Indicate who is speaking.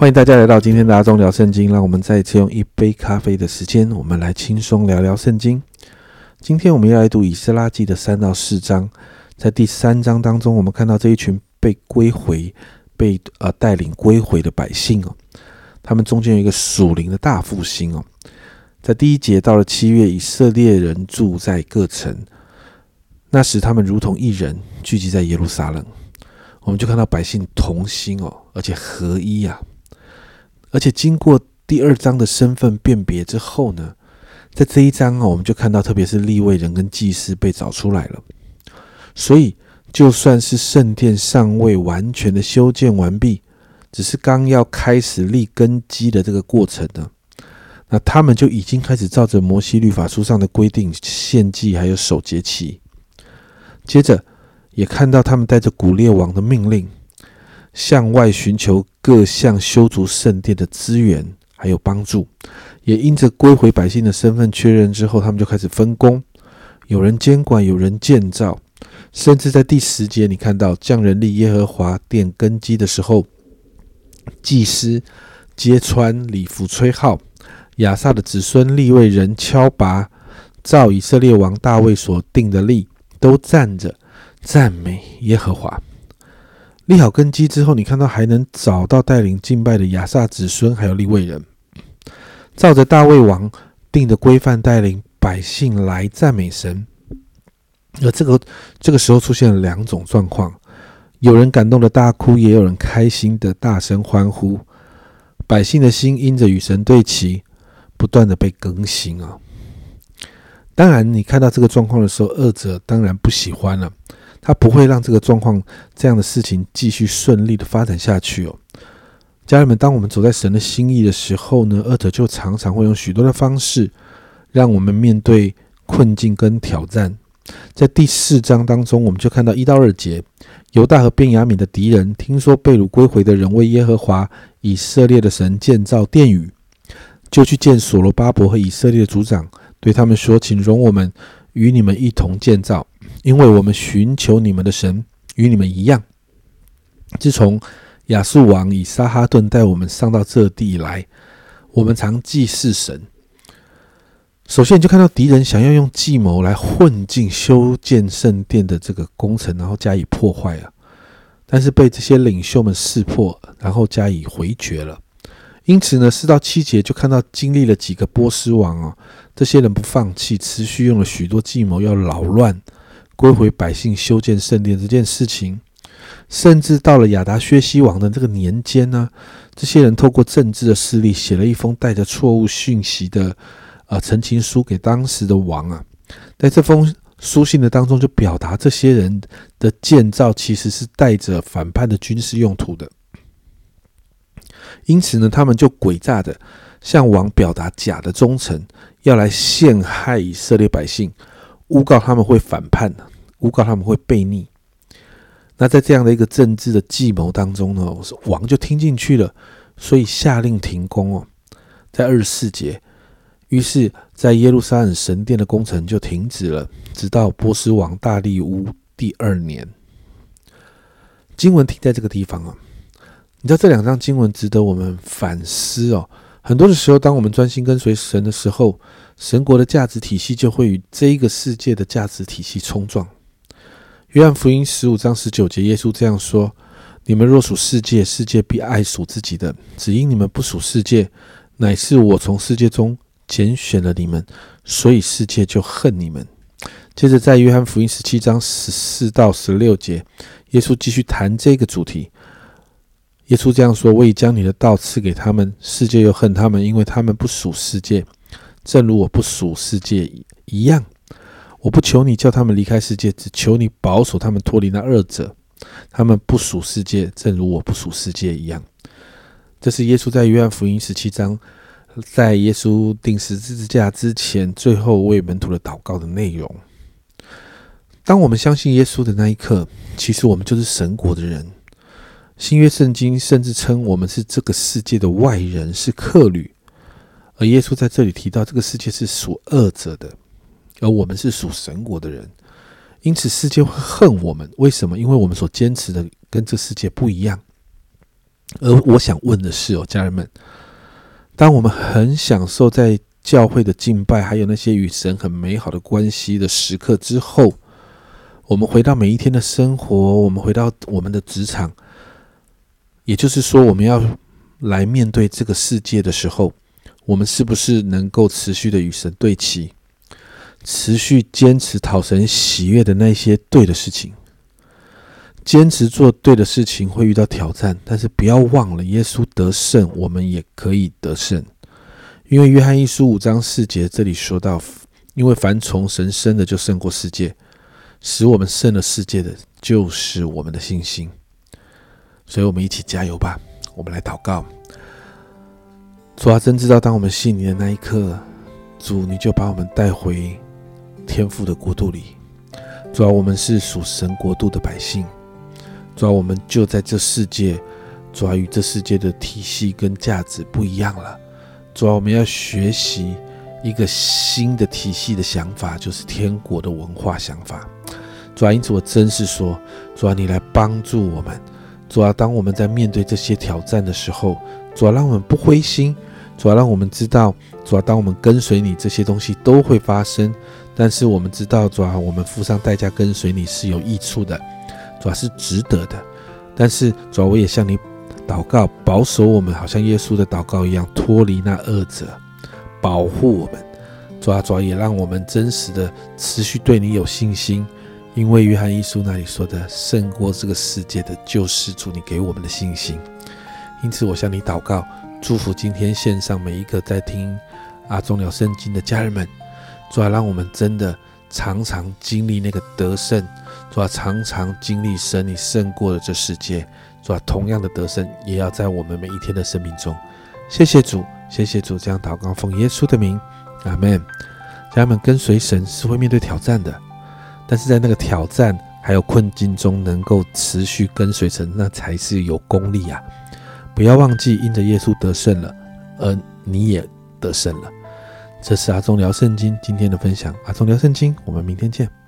Speaker 1: 欢迎大家来到今天的阿忠聊圣经。让我们再次用一杯咖啡的时间，我们来轻松聊聊圣经。今天我们要来读以斯拉记的三到四章。在第三章当中，我们看到这一群被归回、被呃带领归回的百姓哦，他们中间有一个属灵的大复兴哦。在第一节到了七月，以色列人住在各城，那时他们如同一人聚集在耶路撒冷。我们就看到百姓同心哦，而且合一呀。而且经过第二章的身份辨别之后呢，在这一章啊，我们就看到，特别是立位人跟祭司被找出来了。所以，就算是圣殿尚未完全的修建完毕，只是刚要开始立根基的这个过程呢，那他们就已经开始照着摩西律法书上的规定献祭，还有守节期。接着，也看到他们带着古列王的命令。向外寻求各项修筑圣殿的资源，还有帮助，也因着归回百姓的身份确认之后，他们就开始分工，有人监管，有人建造，甚至在第十节，你看到匠人立耶和华殿根基的时候，祭司揭穿礼服吹号，亚萨的子孙立位人敲拔，照以色列王大卫所定的例，都站着赞美耶和华。立好根基之后，你看到还能找到带领敬拜的亚萨子孙，还有立位人，照着大卫王定的规范带领百姓来赞美神。而这个这个时候出现了两种状况：有人感动的大哭，也有人开心的大声欢呼。百姓的心因着与神对齐，不断的被更新啊。当然，你看到这个状况的时候，二者当然不喜欢了。他不会让这个状况、这样的事情继续顺利的发展下去哦，家人们，当我们走在神的心意的时候呢，恶者就常常会用许多的方式，让我们面对困境跟挑战。在第四章当中，我们就看到一到二节，犹大和便雅悯的敌人听说被掳归回的人为耶和华以色列的神建造殿宇，就去见所罗巴伯和以色列的族长，对他们说：“请容我们与你们一同建造。”因为我们寻求你们的神与你们一样。自从亚述王以撒哈顿带我们上到这地来，我们常祭祀神。首先，你就看到敌人想要用计谋来混进修建圣殿的这个工程，然后加以破坏啊。但是被这些领袖们识破，然后加以回绝了。因此呢，四到七节就看到经历了几个波斯王啊，这些人不放弃，持续用了许多计谋要扰乱。归回百姓修建圣殿这件事情，甚至到了亚达薛西王的这个年间呢，这些人透过政治的势力写了一封带着错误讯息的呃陈情书给当时的王啊，在这封书信的当中就表达这些人的建造其实是带着反叛的军事用途的，因此呢，他们就诡诈的向王表达假的忠诚，要来陷害以色列百姓。诬告他们会反叛诬告他们会背逆。那在这样的一个政治的计谋当中呢，王就听进去了，所以下令停工哦，在二十四节，于是，在耶路撒冷神殿的工程就停止了，直到波斯王大利乌第二年。经文停在这个地方啊，你知道这两章经文值得我们反思哦。很多的时候，当我们专心跟随神的时候，神国的价值体系就会与这一个世界的价值体系冲撞。约翰福音十五章十九节，耶稣这样说：“你们若属世界，世界必爱属自己的；只因你们不属世界，乃是我从世界中拣选了你们，所以世界就恨你们。”接着，在约翰福音十七章十四到十六节，耶稣继续谈这个主题。耶稣这样说：“我已将你的道赐给他们，世界又恨他们，因为他们不属世界，正如我不属世界一样。我不求你叫他们离开世界，只求你保守他们脱离那二者。他们不属世界，正如我不属世界一样。”这是耶稣在约翰福音十七章，在耶稣钉十字架之前，最后为门徒的祷告的内容。当我们相信耶稣的那一刻，其实我们就是神国的人。新约圣经甚至称我们是这个世界的外人，是客旅。而耶稣在这里提到，这个世界是属恶者的，而我们是属神国的人。因此，世界会恨我们。为什么？因为我们所坚持的跟这世界不一样。而我想问的是哦，家人们，当我们很享受在教会的敬拜，还有那些与神很美好的关系的时刻之后，我们回到每一天的生活，我们回到我们的职场，也就是说，我们要来面对这个世界的时候，我们是不是能够持续的与神对齐，持续坚持讨神喜悦的那些对的事情？坚持做对的事情会遇到挑战，但是不要忘了，耶稣得胜，我们也可以得胜。因为约翰一书五章四节这里说到，因为凡从神生的就胜过世界，使我们胜了世界的就是我们的信心。所以，我们一起加油吧！我们来祷告。主啊，真知道，当我们信你的那一刻，主你就把我们带回天父的国度里。主啊，我们是属神国度的百姓。主要我们就在这世界，主要与这世界的体系跟价值不一样了。主要我们要学习一个新的体系的想法，就是天国的文化想法。主要因此我真是说，主要你来帮助我们。主要当我们在面对这些挑战的时候，主要让我们不灰心。主要让我们知道，主要当我们跟随你，这些东西都会发生。但是我们知道，主要我们付上代价跟随你是有益处的。主要是值得的，但是主要我也向你祷告，保守我们，好像耶稣的祷告一样，脱离那恶者，保护我们。主要主也让我们真实的持续对你有信心，因为约翰一书那里说的，胜过这个世界的救世主，你给我们的信心。因此，我向你祷告，祝福今天线上每一个在听阿忠聊圣经的家人们。主要让我们真的常常经历那个得胜。主啊，常常经历神，你胜过了这世界。主啊，同样的得胜也要在我们每一天的生命中。谢谢主，谢谢主，这样祷告奉耶稣的名，阿门。家人们跟随神是会面对挑战的，但是在那个挑战还有困境中，能够持续跟随神，那才是有功力啊！不要忘记，因着耶稣得胜了，而你也得胜了。这是阿忠聊圣经今天的分享，阿忠聊圣经，我们明天见。